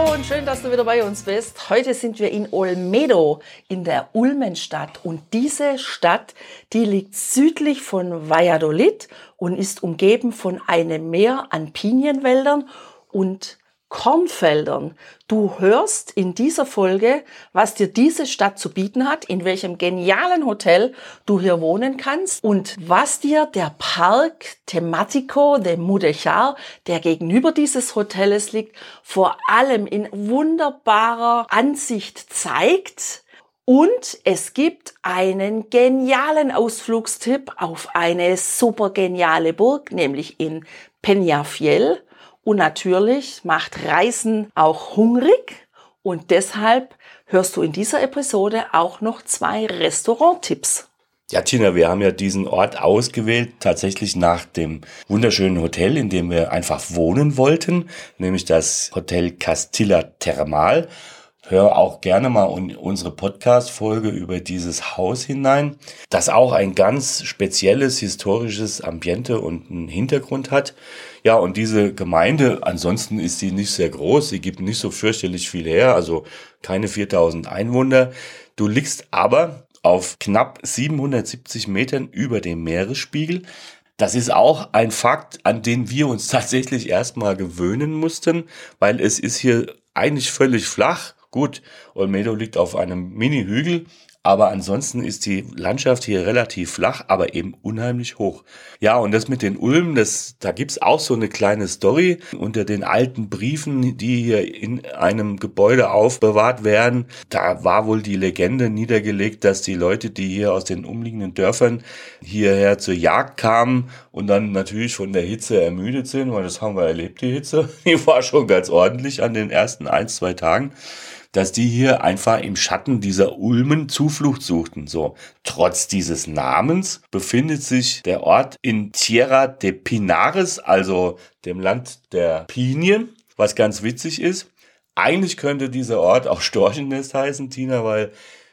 Hallo und schön, dass du wieder bei uns bist. Heute sind wir in Olmedo in der Ulmenstadt und diese Stadt, die liegt südlich von Valladolid und ist umgeben von einem Meer an Pinienwäldern und Kornfeldern. Du hörst in dieser Folge, was dir diese Stadt zu bieten hat, in welchem genialen Hotel du hier wohnen kannst und was dir der Park Tematico de Mudechar, der gegenüber dieses Hotels liegt, vor allem in wunderbarer Ansicht zeigt. Und es gibt einen genialen Ausflugstipp auf eine super geniale Burg, nämlich in Peñafiel. Und natürlich macht Reisen auch hungrig und deshalb hörst du in dieser Episode auch noch zwei Restauranttipps. Ja, Tina, wir haben ja diesen Ort ausgewählt, tatsächlich nach dem wunderschönen Hotel, in dem wir einfach wohnen wollten, nämlich das Hotel Castilla Thermal. Hör auch gerne mal unsere Podcast-Folge über dieses Haus hinein, das auch ein ganz spezielles historisches Ambiente und einen Hintergrund hat. Ja, und diese Gemeinde, ansonsten ist sie nicht sehr groß, sie gibt nicht so fürchterlich viel her, also keine 4000 Einwohner. Du liegst aber auf knapp 770 Metern über dem Meeresspiegel. Das ist auch ein Fakt, an den wir uns tatsächlich erstmal gewöhnen mussten, weil es ist hier eigentlich völlig flach. Gut, Olmedo liegt auf einem Mini-Hügel, aber ansonsten ist die Landschaft hier relativ flach, aber eben unheimlich hoch. Ja, und das mit den Ulmen, das, da gibt's auch so eine kleine Story unter den alten Briefen, die hier in einem Gebäude aufbewahrt werden. Da war wohl die Legende niedergelegt, dass die Leute, die hier aus den umliegenden Dörfern hierher zur Jagd kamen und dann natürlich von der Hitze ermüdet sind, weil das haben wir erlebt, die Hitze. Die war schon ganz ordentlich an den ersten ein, zwei Tagen dass die hier einfach im Schatten dieser Ulmen Zuflucht suchten. So, trotz dieses Namens befindet sich der Ort in Tierra de Pinares, also dem Land der Pinien, was ganz witzig ist. Eigentlich könnte dieser Ort auch Storchennest heißen, Tina, weil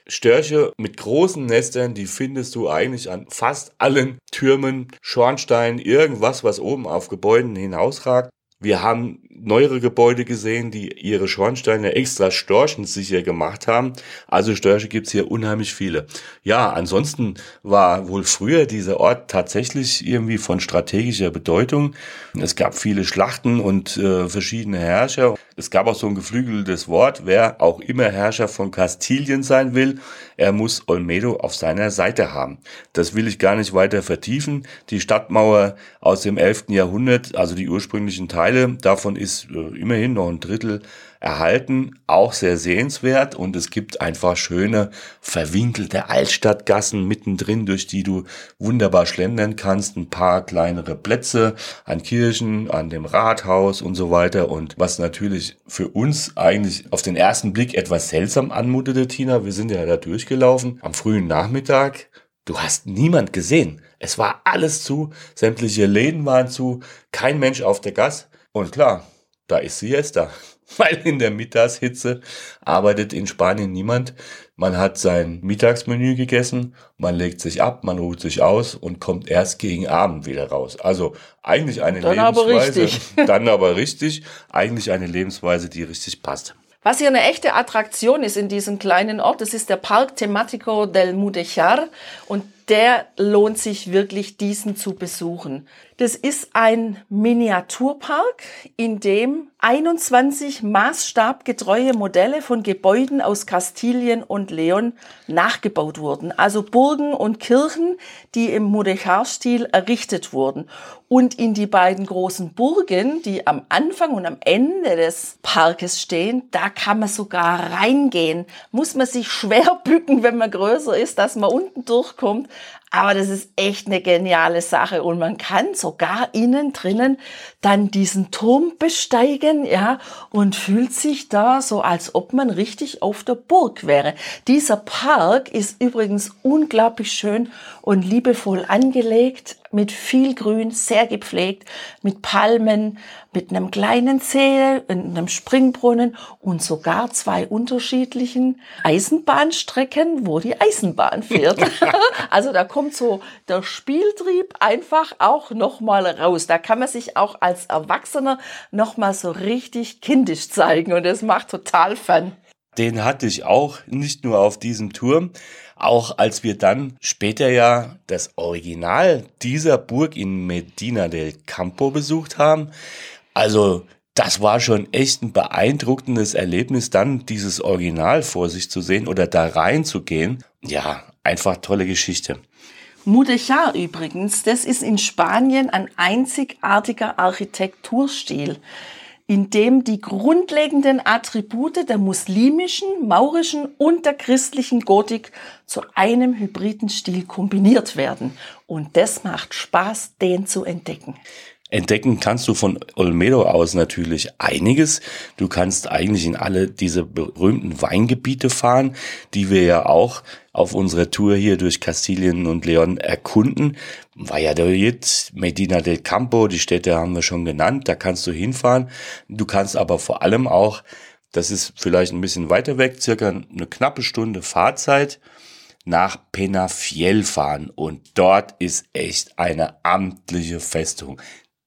Störche mit großen Nestern, die findest du eigentlich an fast allen Türmen, Schornsteinen, irgendwas, was oben auf Gebäuden hinausragt. Wir haben neuere Gebäude gesehen, die ihre Schornsteine extra storchensicher gemacht haben. Also Störche gibt's hier unheimlich viele. Ja, ansonsten war wohl früher dieser Ort tatsächlich irgendwie von strategischer Bedeutung. Es gab viele Schlachten und äh, verschiedene Herrscher. Es gab auch so ein geflügeltes Wort, wer auch immer Herrscher von Kastilien sein will, er muss Olmedo auf seiner Seite haben. Das will ich gar nicht weiter vertiefen. Die Stadtmauer aus dem 11. Jahrhundert, also die ursprünglichen Teile, davon ist äh, immerhin noch ein Drittel erhalten, auch sehr sehenswert. Und es gibt einfach schöne verwinkelte Altstadtgassen mittendrin, durch die du wunderbar schlendern kannst, ein paar kleinere Plätze an Kirchen, an dem Rathaus und so weiter. Und was natürlich für uns eigentlich auf den ersten Blick etwas seltsam anmutete, Tina, wir sind ja da durchgelaufen am frühen Nachmittag, du hast niemand gesehen. Es war alles zu, sämtliche Läden waren zu, kein Mensch auf der Gas und klar, da ist Siesta. Weil in der Mittagshitze arbeitet in Spanien niemand. Man hat sein Mittagsmenü gegessen, man legt sich ab, man ruht sich aus und kommt erst gegen Abend wieder raus. Also eigentlich eine dann Lebensweise, aber dann aber richtig, eigentlich eine Lebensweise, die richtig passt. Was hier eine echte Attraktion ist in diesem kleinen Ort, das ist der Park Tematico del Mudechar und der lohnt sich wirklich, diesen zu besuchen. Das ist ein Miniaturpark, in dem 21 maßstabgetreue Modelle von Gebäuden aus Kastilien und Leon nachgebaut wurden. Also Burgen und Kirchen, die im Mudechar-Stil errichtet wurden. Und in die beiden großen Burgen, die am Anfang und am Ende des Parkes stehen, da kann man sogar reingehen. Muss man sich schwer bücken, wenn man größer ist, dass man unten durchkommt. Aber das ist echt eine geniale Sache und man kann sogar innen drinnen dann diesen Turm besteigen, ja, und fühlt sich da so, als ob man richtig auf der Burg wäre. Dieser Park ist übrigens unglaublich schön und liebevoll angelegt mit viel Grün, sehr gepflegt, mit Palmen, mit einem kleinen See, einem Springbrunnen und sogar zwei unterschiedlichen Eisenbahnstrecken, wo die Eisenbahn fährt. also da kommt so der Spieltrieb einfach auch nochmal raus. Da kann man sich auch als Erwachsener nochmal so richtig kindisch zeigen und das macht total Fun. Den hatte ich auch nicht nur auf diesem Turm, auch als wir dann später ja das Original dieser Burg in Medina del Campo besucht haben. Also das war schon echt ein beeindruckendes Erlebnis, dann dieses Original vor sich zu sehen oder da reinzugehen. Ja, einfach tolle Geschichte. Mudéjar übrigens, das ist in Spanien ein einzigartiger Architekturstil in dem die grundlegenden Attribute der muslimischen, maurischen und der christlichen Gotik zu einem hybriden Stil kombiniert werden. Und das macht Spaß, den zu entdecken. Entdecken kannst du von Olmedo aus natürlich einiges. Du kannst eigentlich in alle diese berühmten Weingebiete fahren, die wir ja auch auf unserer Tour hier durch Kastilien und Leon erkunden. Valladolid, Medina del Campo, die Städte haben wir schon genannt, da kannst du hinfahren. Du kannst aber vor allem auch, das ist vielleicht ein bisschen weiter weg, circa eine knappe Stunde Fahrzeit, nach Penafiel fahren und dort ist echt eine amtliche Festung.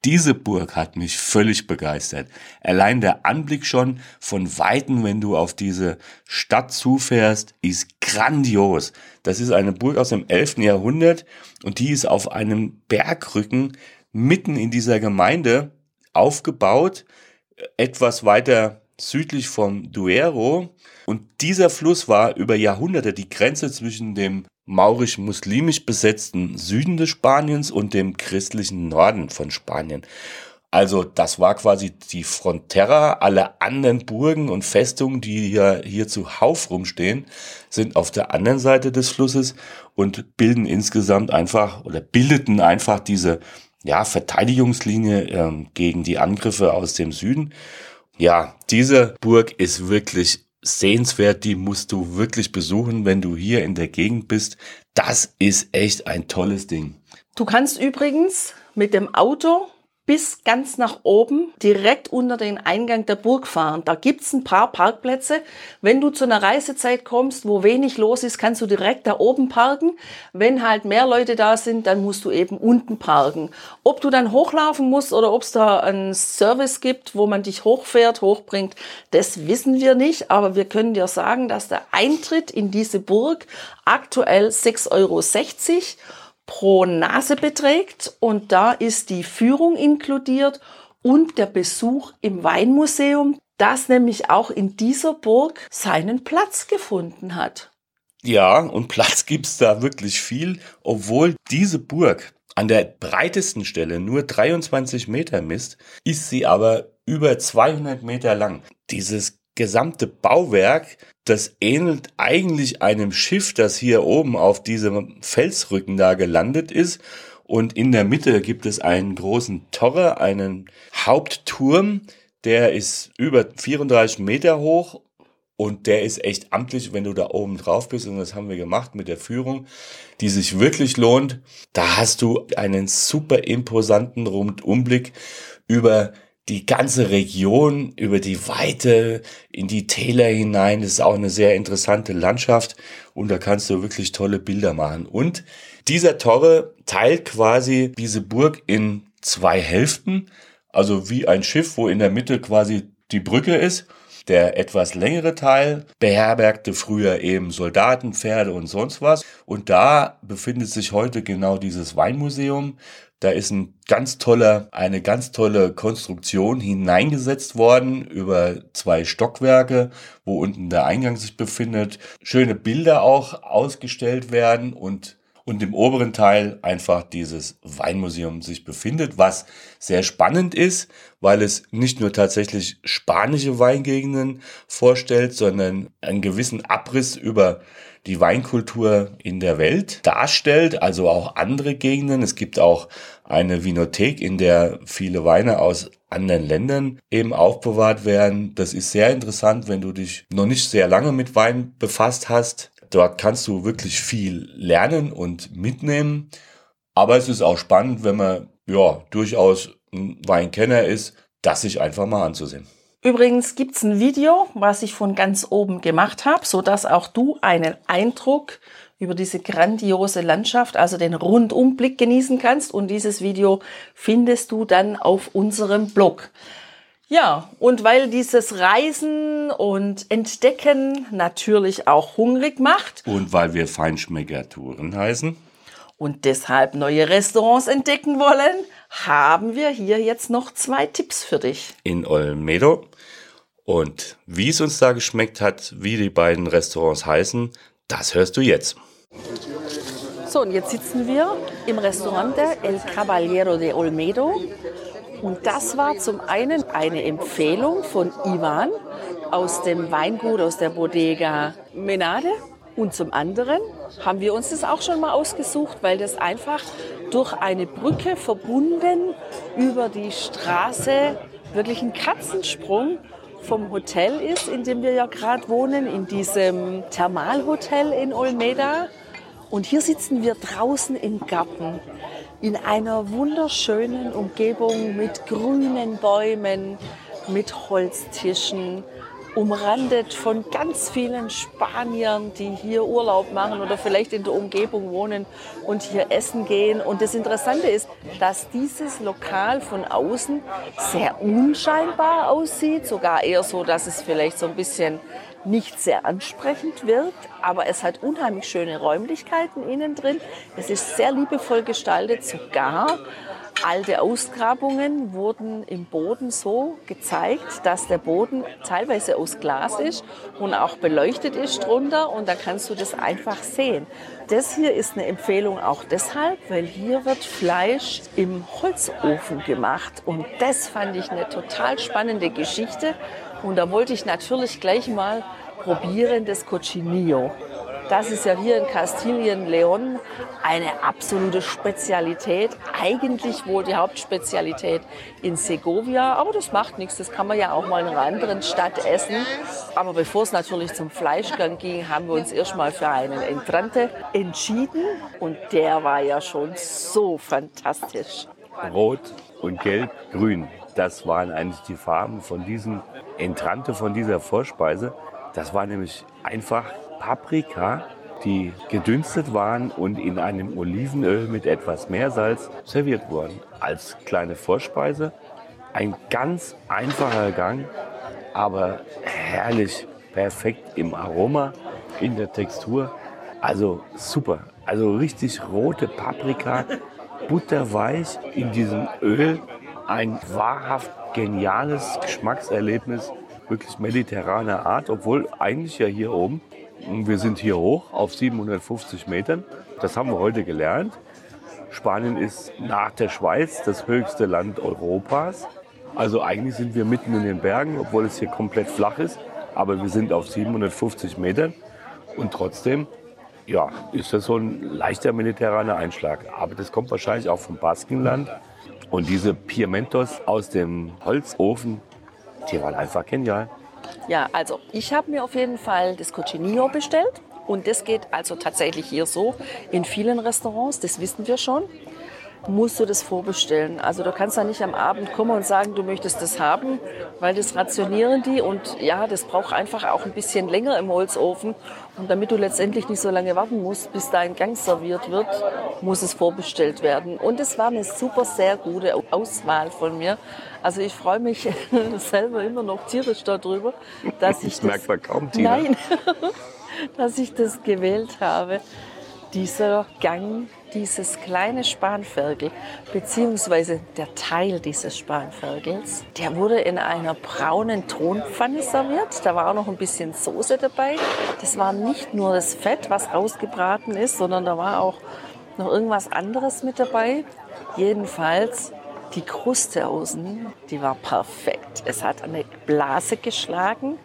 Diese Burg hat mich völlig begeistert. Allein der Anblick schon von Weitem, wenn du auf diese Stadt zufährst, ist grandios. Das ist eine Burg aus dem 11. Jahrhundert und die ist auf einem Bergrücken mitten in dieser Gemeinde aufgebaut, etwas weiter südlich vom Duero. Und dieser Fluss war über Jahrhunderte die Grenze zwischen dem maurisch-muslimisch besetzten Süden des Spaniens und dem christlichen Norden von Spanien. Also das war quasi die Frontera. Alle anderen Burgen und Festungen, die hier, hier zuhauf rumstehen, sind auf der anderen Seite des Flusses und bilden insgesamt einfach oder bildeten einfach diese ja, Verteidigungslinie ähm, gegen die Angriffe aus dem Süden. Ja, diese Burg ist wirklich sehenswert, die musst du wirklich besuchen, wenn du hier in der Gegend bist. Das ist echt ein tolles Ding. Du kannst übrigens mit dem Auto bis ganz nach oben, direkt unter den Eingang der Burg fahren. Da gibt's ein paar Parkplätze. Wenn du zu einer Reisezeit kommst, wo wenig los ist, kannst du direkt da oben parken. Wenn halt mehr Leute da sind, dann musst du eben unten parken. Ob du dann hochlaufen musst oder ob es da einen Service gibt, wo man dich hochfährt, hochbringt, das wissen wir nicht. Aber wir können dir sagen, dass der Eintritt in diese Burg aktuell 6,60 Euro pro Nase beträgt und da ist die Führung inkludiert und der Besuch im Weinmuseum, das nämlich auch in dieser Burg seinen Platz gefunden hat. Ja, und Platz gibt's da wirklich viel, obwohl diese Burg an der breitesten Stelle nur 23 Meter misst, ist sie aber über 200 Meter lang. Dieses gesamte Bauwerk, das ähnelt eigentlich einem Schiff, das hier oben auf diesem Felsrücken da gelandet ist. Und in der Mitte gibt es einen großen Torre, einen Hauptturm, der ist über 34 Meter hoch und der ist echt amtlich, wenn du da oben drauf bist. Und das haben wir gemacht mit der Führung, die sich wirklich lohnt. Da hast du einen super imposanten Rundumblick über die ganze Region über die Weite in die Täler hinein. Das ist auch eine sehr interessante Landschaft und da kannst du wirklich tolle Bilder machen. Und dieser Torre teilt quasi diese Burg in zwei Hälften, also wie ein Schiff, wo in der Mitte quasi die Brücke ist. Der etwas längere Teil beherbergte früher eben Soldaten, Pferde und sonst was. Und da befindet sich heute genau dieses Weinmuseum. Da ist ein ganz toller, eine ganz tolle Konstruktion hineingesetzt worden über zwei Stockwerke, wo unten der Eingang sich befindet. Schöne Bilder auch ausgestellt werden und und im oberen Teil einfach dieses Weinmuseum sich befindet, was sehr spannend ist, weil es nicht nur tatsächlich spanische Weingegenden vorstellt, sondern einen gewissen Abriss über die Weinkultur in der Welt darstellt, also auch andere Gegenden. Es gibt auch eine Vinothek, in der viele Weine aus anderen Ländern eben aufbewahrt werden. Das ist sehr interessant, wenn du dich noch nicht sehr lange mit Wein befasst hast. Dort kannst du wirklich viel lernen und mitnehmen. Aber es ist auch spannend, wenn man ja durchaus ein Weinkenner ist, das sich einfach mal anzusehen. Übrigens gibt's ein Video, was ich von ganz oben gemacht habe, so dass auch du einen Eindruck über diese grandiose Landschaft, also den Rundumblick genießen kannst. Und dieses Video findest du dann auf unserem Blog. Ja, und weil dieses Reisen und Entdecken natürlich auch hungrig macht. Und weil wir Feinschmecker-Touren heißen. Und deshalb neue Restaurants entdecken wollen, haben wir hier jetzt noch zwei Tipps für dich. In Olmedo. Und wie es uns da geschmeckt hat, wie die beiden Restaurants heißen, das hörst du jetzt. So, und jetzt sitzen wir im Restaurant El Caballero de Olmedo. Und das war zum einen eine Empfehlung von Ivan aus dem Weingut, aus der Bodega Menade. Und zum anderen haben wir uns das auch schon mal ausgesucht, weil das einfach durch eine Brücke verbunden über die Straße wirklich ein Katzensprung vom Hotel ist, in dem wir ja gerade wohnen, in diesem Thermalhotel in Olmeda. Und hier sitzen wir draußen im Garten in einer wunderschönen Umgebung mit grünen Bäumen, mit Holztischen, umrandet von ganz vielen Spaniern, die hier Urlaub machen oder vielleicht in der Umgebung wohnen und hier essen gehen. Und das Interessante ist, dass dieses Lokal von außen sehr unscheinbar aussieht, sogar eher so, dass es vielleicht so ein bisschen nicht sehr ansprechend wirkt, aber es hat unheimlich schöne Räumlichkeiten innen drin. Es ist sehr liebevoll gestaltet, sogar Alte Ausgrabungen wurden im Boden so gezeigt, dass der Boden teilweise aus Glas ist und auch beleuchtet ist drunter und da kannst du das einfach sehen. Das hier ist eine Empfehlung auch deshalb, weil hier wird Fleisch im Holzofen gemacht und das fand ich eine total spannende Geschichte und da wollte ich natürlich gleich mal probieren das Cochinillo. Das ist ja hier in Kastilien Leon eine absolute Spezialität. Eigentlich wohl die Hauptspezialität in Segovia, aber das macht nichts. Das kann man ja auch mal in einer anderen Stadt essen. Aber bevor es natürlich zum Fleischgang ging, haben wir uns erstmal für einen Entrante entschieden und der war ja schon so fantastisch. Rot und Gelb, Grün. Das waren eigentlich die Farben von diesem Entrante, von dieser Vorspeise. Das war nämlich einfach Paprika, die gedünstet waren und in einem Olivenöl mit etwas Meersalz serviert wurden. Als kleine Vorspeise. Ein ganz einfacher Gang, aber herrlich, perfekt im Aroma, in der Textur. Also super. Also richtig rote Paprika, butterweich in diesem Öl. Ein wahrhaft geniales Geschmackserlebnis, wirklich mediterraner Art, obwohl eigentlich ja hier oben wir sind hier hoch auf 750 Metern. Das haben wir heute gelernt. Spanien ist nach der Schweiz das höchste Land Europas. Also eigentlich sind wir mitten in den Bergen, obwohl es hier komplett flach ist. Aber wir sind auf 750 Metern. Und trotzdem, ja, ist das so ein leichter mediterraner Einschlag. Aber das kommt wahrscheinlich auch vom Baskenland. Und diese Piementos aus dem Holzofen, die waren einfach genial. Ja, also ich habe mir auf jeden Fall das Cochinillo bestellt. Und das geht also tatsächlich hier so in vielen Restaurants, das wissen wir schon musst du das vorbestellen. Also du kannst da nicht am Abend kommen und sagen, du möchtest das haben, weil das rationieren die und ja, das braucht einfach auch ein bisschen länger im Holzofen. Und damit du letztendlich nicht so lange warten musst, bis dein Gang serviert wird, muss es vorbestellt werden. Und es war eine super, sehr gute Auswahl von mir. Also ich freue mich selber immer noch tierisch darüber, dass ich das, das merkt man kaum, Tina. Nein, dass ich das gewählt habe. Dieser Gang dieses kleine Spanferkel, beziehungsweise der Teil dieses Spanferkels, der wurde in einer braunen Tonpfanne serviert. Da war auch noch ein bisschen Soße dabei. Das war nicht nur das Fett, was rausgebraten ist, sondern da war auch noch irgendwas anderes mit dabei. Jedenfalls die Kruste außen, die war perfekt. Es hat eine Blase geschlagen.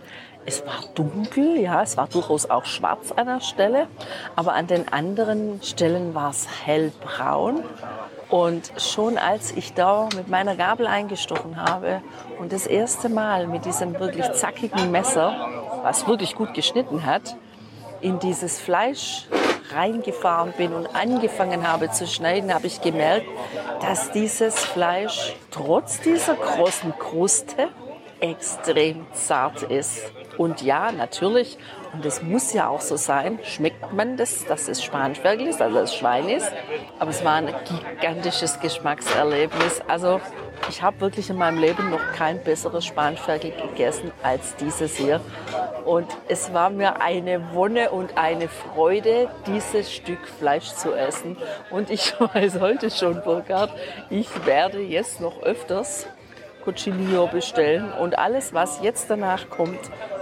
Es war dunkel, ja, es war durchaus auch schwarz an der Stelle, aber an den anderen Stellen war es hellbraun. Und schon als ich da mit meiner Gabel eingestochen habe und das erste Mal mit diesem wirklich zackigen Messer, was wirklich gut geschnitten hat, in dieses Fleisch reingefahren bin und angefangen habe zu schneiden, habe ich gemerkt, dass dieses Fleisch trotz dieser großen Kruste extrem zart ist. Und ja, natürlich, und es muss ja auch so sein, schmeckt man das, dass es Spanferkel ist, also das Schwein ist. Aber es war ein gigantisches Geschmackserlebnis. Also ich habe wirklich in meinem Leben noch kein besseres Spanferkel gegessen als dieses hier. Und es war mir eine Wonne und eine Freude, dieses Stück Fleisch zu essen. Und ich weiß heute schon, Burkhard, ich werde jetzt noch öfters Cochinillo bestellen. Und alles, was jetzt danach kommt,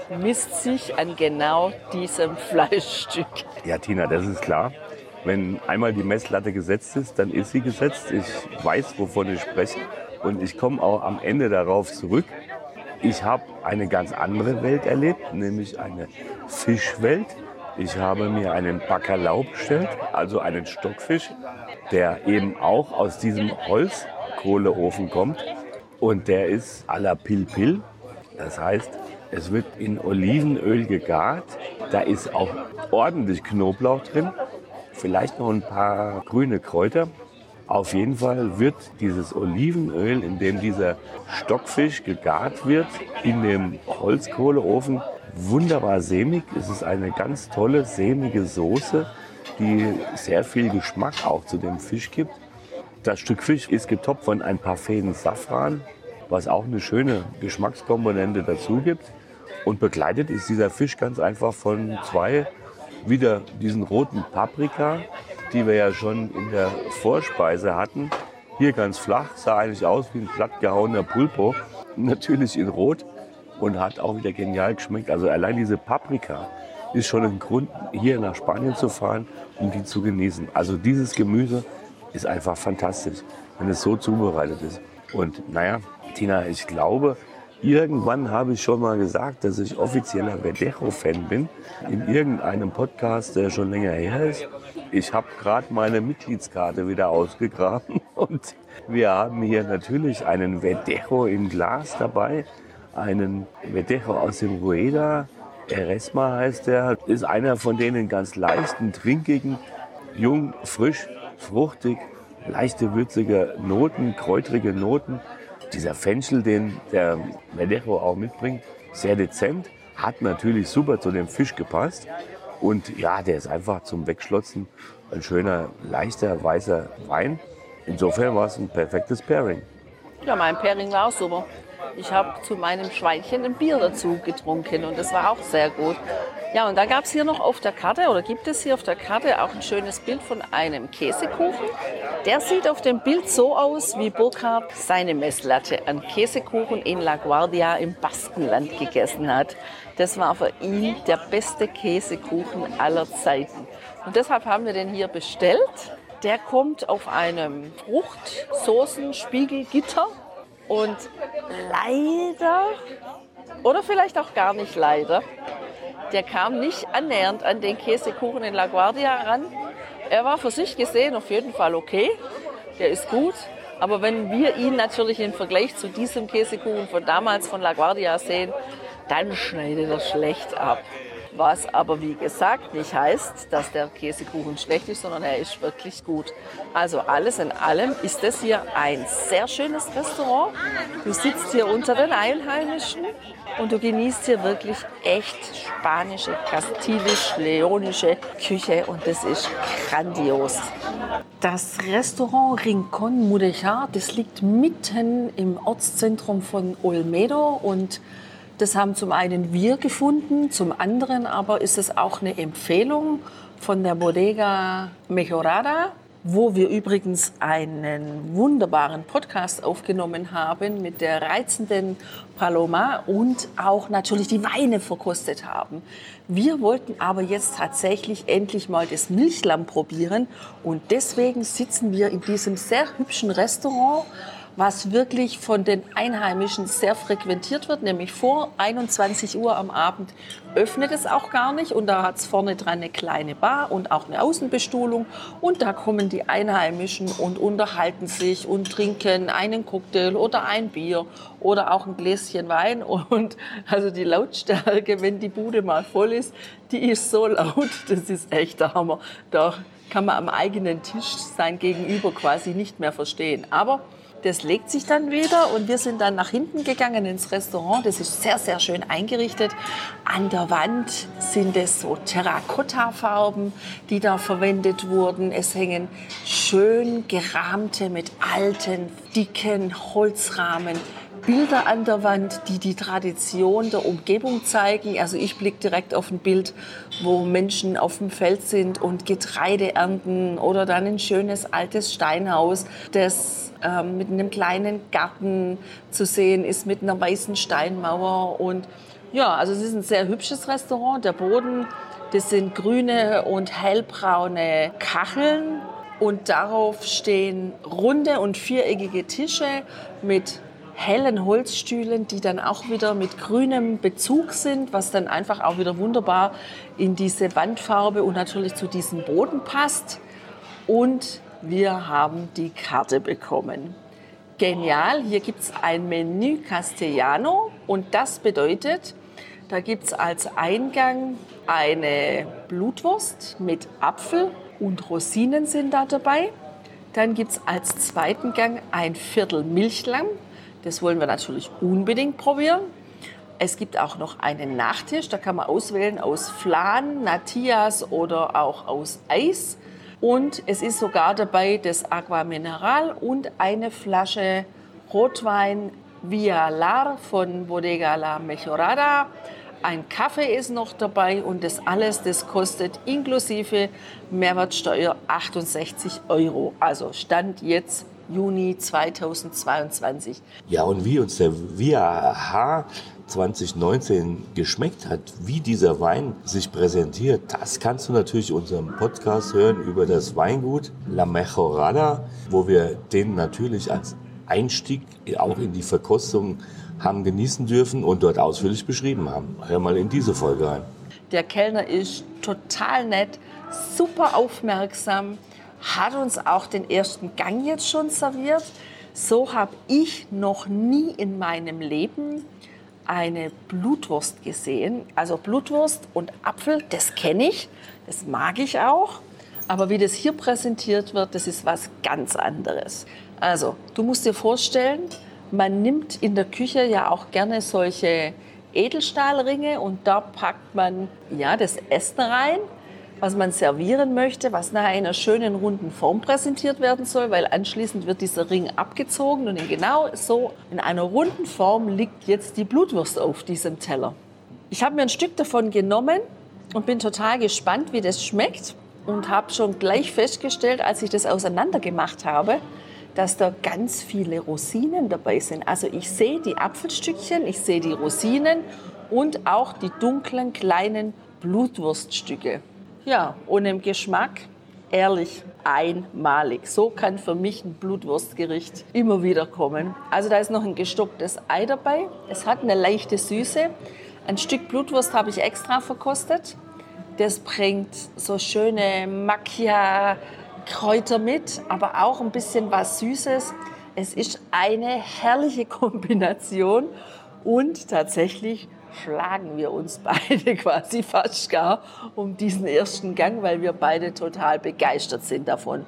misst sich an genau diesem Fleischstück. Ja, Tina, das ist klar. Wenn einmal die Messlatte gesetzt ist, dann ist sie gesetzt. Ich weiß, wovon ich spreche. Und ich komme auch am Ende darauf zurück. Ich habe eine ganz andere Welt erlebt, nämlich eine Fischwelt. Ich habe mir einen Bacalao bestellt, also einen Stockfisch, der eben auch aus diesem Holzkohleofen kommt. Und der ist à la Pil Pil. Das heißt, es wird in Olivenöl gegart. Da ist auch ordentlich Knoblauch drin. Vielleicht noch ein paar grüne Kräuter. Auf jeden Fall wird dieses Olivenöl, in dem dieser Stockfisch gegart wird, in dem Holzkohleofen wunderbar sämig. Es ist eine ganz tolle sämige Soße, die sehr viel Geschmack auch zu dem Fisch gibt. Das Stück Fisch ist getoppt von ein paar Fäden Safran, was auch eine schöne Geschmackskomponente dazu gibt. Und begleitet ist dieser Fisch ganz einfach von zwei, wieder diesen roten Paprika, die wir ja schon in der Vorspeise hatten. Hier ganz flach, sah eigentlich aus wie ein plattgehauener Pulpo. Natürlich in Rot und hat auch wieder genial geschmeckt. Also allein diese Paprika ist schon ein Grund, hier nach Spanien zu fahren, um die zu genießen. Also dieses Gemüse ist einfach fantastisch, wenn es so zubereitet ist. Und naja, Tina, ich glaube, Irgendwann habe ich schon mal gesagt, dass ich offizieller Verdejo-Fan bin. In irgendeinem Podcast, der schon länger her ist. Ich habe gerade meine Mitgliedskarte wieder ausgegraben und wir haben hier natürlich einen Verdejo im Glas dabei. Einen Verdejo aus dem Rueda. Eresma heißt der. Ist einer von denen ganz leichten, trinkigen, jung, frisch, fruchtig, leichte, würzige Noten, kräutrige Noten dieser Fenchel, den der Medejo auch mitbringt, sehr dezent, hat natürlich super zu dem Fisch gepasst. Und ja, der ist einfach zum Wegschlotzen ein schöner, leichter, weißer Wein. Insofern war es ein perfektes Pairing. Ja, mein Pairing war auch super. Ich habe zu meinem Schweinchen ein Bier dazu getrunken und das war auch sehr gut. Ja, und da gab es hier noch auf der Karte, oder gibt es hier auf der Karte auch ein schönes Bild von einem Käsekuchen. Der sieht auf dem Bild so aus, wie Burkhard seine Messlatte an Käsekuchen in La Guardia im Baskenland gegessen hat. Das war für ihn der beste Käsekuchen aller Zeiten. Und deshalb haben wir den hier bestellt. Der kommt auf einem Fruchtsoßenspiegelgitter und leider, oder vielleicht auch gar nicht leider, der kam nicht annähernd an den Käsekuchen in La Guardia ran. Er war für sich gesehen auf jeden Fall okay, der ist gut. Aber wenn wir ihn natürlich im Vergleich zu diesem Käsekuchen von damals von La Guardia sehen, dann schneidet er schlecht ab. Was aber wie gesagt nicht heißt, dass der Käsekuchen schlecht ist, sondern er ist wirklich gut. Also alles in allem ist das hier ein sehr schönes Restaurant. Du sitzt hier unter den Einheimischen und du genießt hier wirklich echt spanische, kastilisch-leonische Küche und das ist grandios. Das Restaurant Rincon Mudejar, das liegt mitten im Ortszentrum von Olmedo und das haben zum einen wir gefunden, zum anderen aber ist es auch eine Empfehlung von der Bodega Mejorada. wo wir übrigens einen wunderbaren Podcast aufgenommen haben mit der reizenden Paloma und auch natürlich die Weine verkostet haben. Wir wollten aber jetzt tatsächlich endlich mal das Milchlamm probieren und deswegen sitzen wir in diesem sehr hübschen Restaurant was wirklich von den Einheimischen sehr frequentiert wird, nämlich vor 21 Uhr am Abend öffnet es auch gar nicht und da hat es vorne dran eine kleine Bar und auch eine Außenbestuhlung und da kommen die Einheimischen und unterhalten sich und trinken einen Cocktail oder ein Bier oder auch ein Gläschen Wein und also die Lautstärke, wenn die Bude mal voll ist, die ist so laut, das ist echt der Hammer. Da kann man am eigenen Tisch sein Gegenüber quasi nicht mehr verstehen. Aber das legt sich dann wieder und wir sind dann nach hinten gegangen ins Restaurant. Das ist sehr, sehr schön eingerichtet. An der Wand sind es so Terrakotta-Farben, die da verwendet wurden. Es hängen schön gerahmte mit alten, dicken Holzrahmen Bilder an der Wand, die die Tradition der Umgebung zeigen. Also ich blicke direkt auf ein Bild, wo Menschen auf dem Feld sind und Getreide ernten oder dann ein schönes altes Steinhaus, das ähm, mit einem kleinen Garten zu sehen ist, mit einer weißen Steinmauer. Und ja, also es ist ein sehr hübsches Restaurant. Der Boden, das sind grüne und hellbraune Kacheln. Und darauf stehen runde und viereckige Tische mit hellen Holzstühlen, die dann auch wieder mit grünem Bezug sind, was dann einfach auch wieder wunderbar in diese Wandfarbe und natürlich zu diesem Boden passt. Und wir haben die Karte bekommen. Genial, hier gibt es ein Menü Castellano und das bedeutet, da gibt es als Eingang eine Blutwurst mit Apfel und Rosinen sind da dabei. Dann gibt es als zweiten Gang ein Viertel Milchlamm das wollen wir natürlich unbedingt probieren. Es gibt auch noch einen Nachtisch, da kann man auswählen aus Flan, Natias oder auch aus Eis. Und es ist sogar dabei das Aqua Mineral und eine Flasche Rotwein Via Lar von Bodega La Mejorada. Ein Kaffee ist noch dabei und das alles, das kostet inklusive Mehrwertsteuer 68 Euro. Also Stand jetzt Juni 2022. Ja, und wie uns der VIA 2019 geschmeckt hat, wie dieser Wein sich präsentiert, das kannst du natürlich in unserem Podcast hören über das Weingut La Mejorada, wo wir den natürlich als Einstieg auch in die Verkostung haben genießen dürfen und dort ausführlich beschrieben haben. Hör mal in diese Folge rein. Der Kellner ist total nett, super aufmerksam hat uns auch den ersten Gang jetzt schon serviert. So habe ich noch nie in meinem Leben eine Blutwurst gesehen. Also Blutwurst und Apfel, das kenne ich, das mag ich auch. Aber wie das hier präsentiert wird, das ist was ganz anderes. Also, du musst dir vorstellen, man nimmt in der Küche ja auch gerne solche Edelstahlringe und da packt man ja das Essen rein was man servieren möchte, was in einer schönen runden Form präsentiert werden soll, weil anschließend wird dieser Ring abgezogen und in genau so in einer runden Form liegt jetzt die Blutwurst auf diesem Teller. Ich habe mir ein Stück davon genommen und bin total gespannt, wie das schmeckt und habe schon gleich festgestellt, als ich das auseinander gemacht habe, dass da ganz viele Rosinen dabei sind. Also ich sehe die Apfelstückchen, ich sehe die Rosinen und auch die dunklen kleinen Blutwurststücke. Ja, und im Geschmack, ehrlich, einmalig. So kann für mich ein Blutwurstgericht immer wieder kommen. Also da ist noch ein gestocktes Ei dabei. Es hat eine leichte Süße. Ein Stück Blutwurst habe ich extra verkostet. Das bringt so schöne Macchia-Kräuter mit, aber auch ein bisschen was Süßes. Es ist eine herrliche Kombination und tatsächlich schlagen wir uns beide quasi fast gar um diesen ersten Gang, weil wir beide total begeistert sind davon.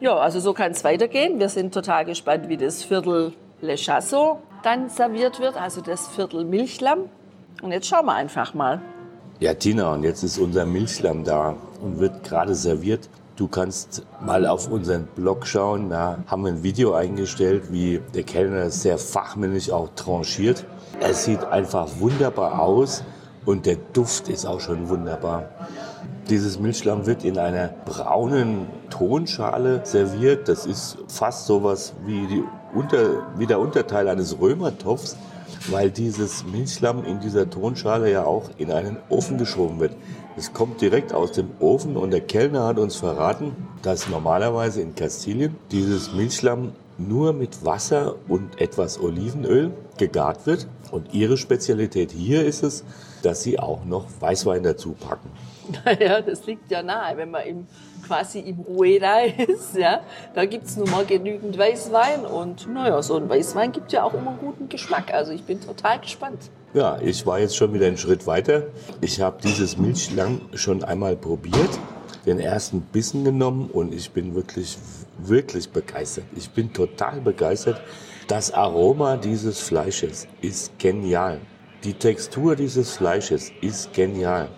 Ja, also so kann es weitergehen. Wir sind total gespannt, wie das Viertel Le Chasso dann serviert wird, also das Viertel Milchlamm. Und jetzt schauen wir einfach mal. Ja, Tina, und jetzt ist unser Milchlamm da und wird gerade serviert. Du kannst mal auf unseren Blog schauen. Da haben wir ein Video eingestellt, wie der Kellner sehr fachmännisch auch tranchiert. Es sieht einfach wunderbar aus und der Duft ist auch schon wunderbar. Dieses Milchlamm wird in einer braunen Tonschale serviert. Das ist fast sowas wie, die Unter, wie der Unterteil eines Römertopfs, weil dieses Milchlamm in dieser Tonschale ja auch in einen Ofen geschoben wird. Es kommt direkt aus dem Ofen und der Kellner hat uns verraten, dass normalerweise in Kastilien dieses Milchlamm nur mit Wasser und etwas Olivenöl gegart wird. Und ihre Spezialität hier ist es, dass sie auch noch Weißwein dazu packen. Naja, das liegt ja nahe, wenn man im, quasi im Rueda ist. Ja? Da gibt es nun mal genügend Weißwein und naja, so ein Weißwein gibt ja auch immer guten Geschmack. Also ich bin total gespannt. Ja, ich war jetzt schon wieder einen Schritt weiter. Ich habe dieses Milchlamm schon einmal probiert, den ersten Bissen genommen und ich bin wirklich, wirklich begeistert. Ich bin total begeistert. Das Aroma dieses Fleisches ist genial. Die Textur dieses Fleisches ist genial.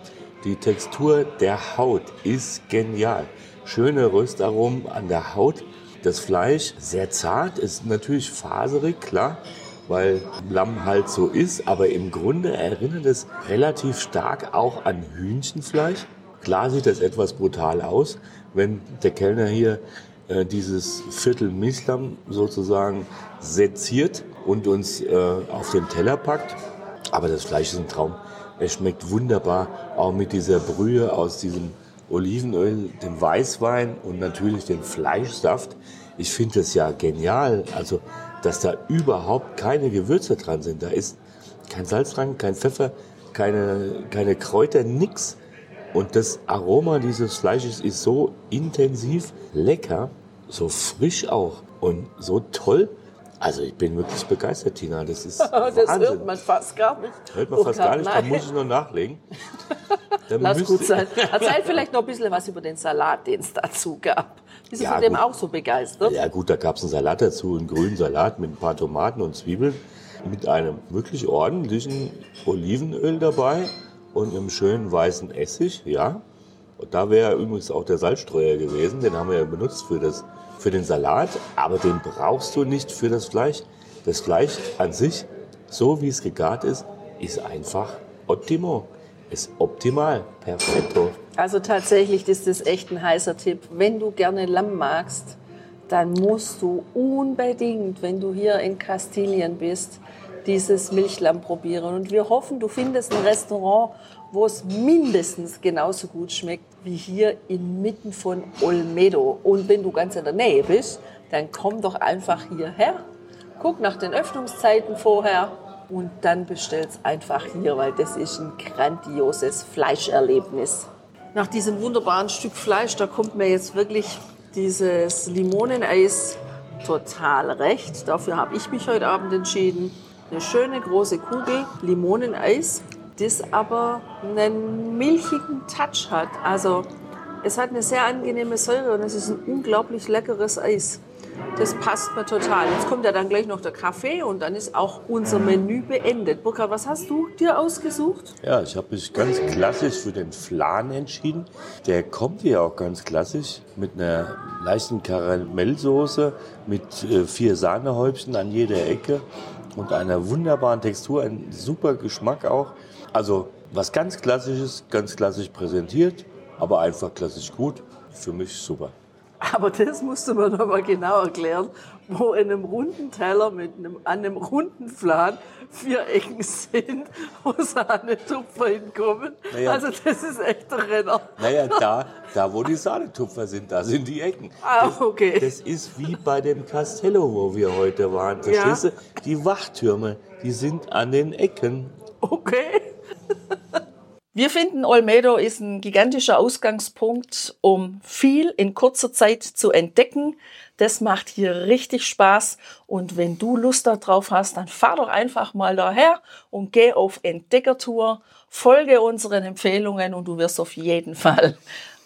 Die Textur der Haut ist genial. Schöne Röstaromen an der Haut. Das Fleisch sehr zart, ist natürlich faserig, klar, weil Lamm halt so ist. Aber im Grunde erinnert es relativ stark auch an Hühnchenfleisch. Klar sieht das etwas brutal aus, wenn der Kellner hier äh, dieses Viertel Milchlamm sozusagen seziert und uns äh, auf den Teller packt. Aber das Fleisch ist ein Traum. Es schmeckt wunderbar, auch mit dieser Brühe aus diesem Olivenöl, dem Weißwein und natürlich dem Fleischsaft. Ich finde das ja genial, also dass da überhaupt keine Gewürze dran sind. Da ist kein Salz dran, kein Pfeffer, keine, keine Kräuter, nix. Und das Aroma dieses Fleisches ist so intensiv, lecker, so frisch auch und so toll. Also ich bin wirklich begeistert, Tina. Das ist das Wahnsinn. hört man fast gar nicht. Hört man fast gar nicht, da muss ich noch nachlegen. Da Lass gut sein. Erzähl vielleicht noch ein bisschen was über den Salat, den es dazu gab. Du Ja, dem gut. auch so begeistert? Ja gut, da gab es einen Salat dazu, einen grünen Salat mit ein paar Tomaten und Zwiebeln, mit einem wirklich ordentlichen Olivenöl dabei und einem schönen weißen Essig, ja. Und da wäre übrigens auch der Salzstreuer gewesen, den haben wir ja benutzt für, das, für den Salat, aber den brauchst du nicht für das Fleisch. Das Fleisch an sich, so wie es gegart ist, ist einfach optimo. Ist optimal, perfetto. Also tatsächlich ist das echt ein heißer Tipp. Wenn du gerne Lamm magst, dann musst du unbedingt, wenn du hier in Kastilien bist, dieses Milchlamm probieren. Und wir hoffen, du findest ein Restaurant, wo es mindestens genauso gut schmeckt wie hier inmitten von Olmedo. Und wenn du ganz in der Nähe bist, dann komm doch einfach hierher, guck nach den Öffnungszeiten vorher und dann bestell's einfach hier, weil das ist ein grandioses Fleischerlebnis. Nach diesem wunderbaren Stück Fleisch, da kommt mir jetzt wirklich dieses Limoneneis total recht. Dafür habe ich mich heute Abend entschieden. Eine schöne große Kugel Limoneneis, das aber einen milchigen Touch hat. Also es hat eine sehr angenehme Säure und es ist ein unglaublich leckeres Eis. Das passt mir total. Jetzt kommt ja dann gleich noch der Kaffee und dann ist auch unser Menü beendet. Burkhard, was hast du dir ausgesucht? Ja, ich habe mich ganz klassisch für den Flan entschieden. Der kommt hier auch ganz klassisch mit einer leichten Karamellsoße, mit äh, vier Sahnehäubchen an jeder Ecke und einer wunderbaren Textur, ein super Geschmack auch. Also was ganz klassisches, ganz klassisch präsentiert, aber einfach klassisch gut. Für mich super. Aber das musst du mir noch mal genau erklären, wo in einem runden Teller mit einem, an einem runden Flan vier Ecken sind, wo Sahnetupfer hinkommen. Naja. Also das ist echt ein Renner. Naja, da, da wo die Sahnetupfer sind, da sind die Ecken. Ah, okay. Das ist wie bei dem Castello, wo wir heute waren. Verstehst du? Die Wachtürme, die sind an den Ecken. Okay. Wir finden, Olmedo ist ein gigantischer Ausgangspunkt, um viel in kurzer Zeit zu entdecken. Das macht hier richtig Spaß. Und wenn du Lust darauf hast, dann fahr doch einfach mal daher und geh auf Entdeckertour. Folge unseren Empfehlungen und du wirst auf jeden Fall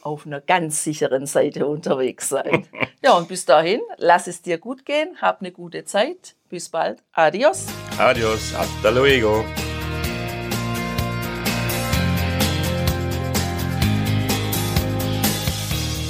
auf einer ganz sicheren Seite unterwegs sein. Ja, und bis dahin, lass es dir gut gehen, hab eine gute Zeit. Bis bald. Adios. Adios, hasta luego.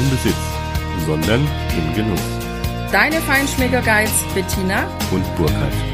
im Besitz, sondern im Genuss. Deine Feinschmecker Guides Bettina und Burkhard.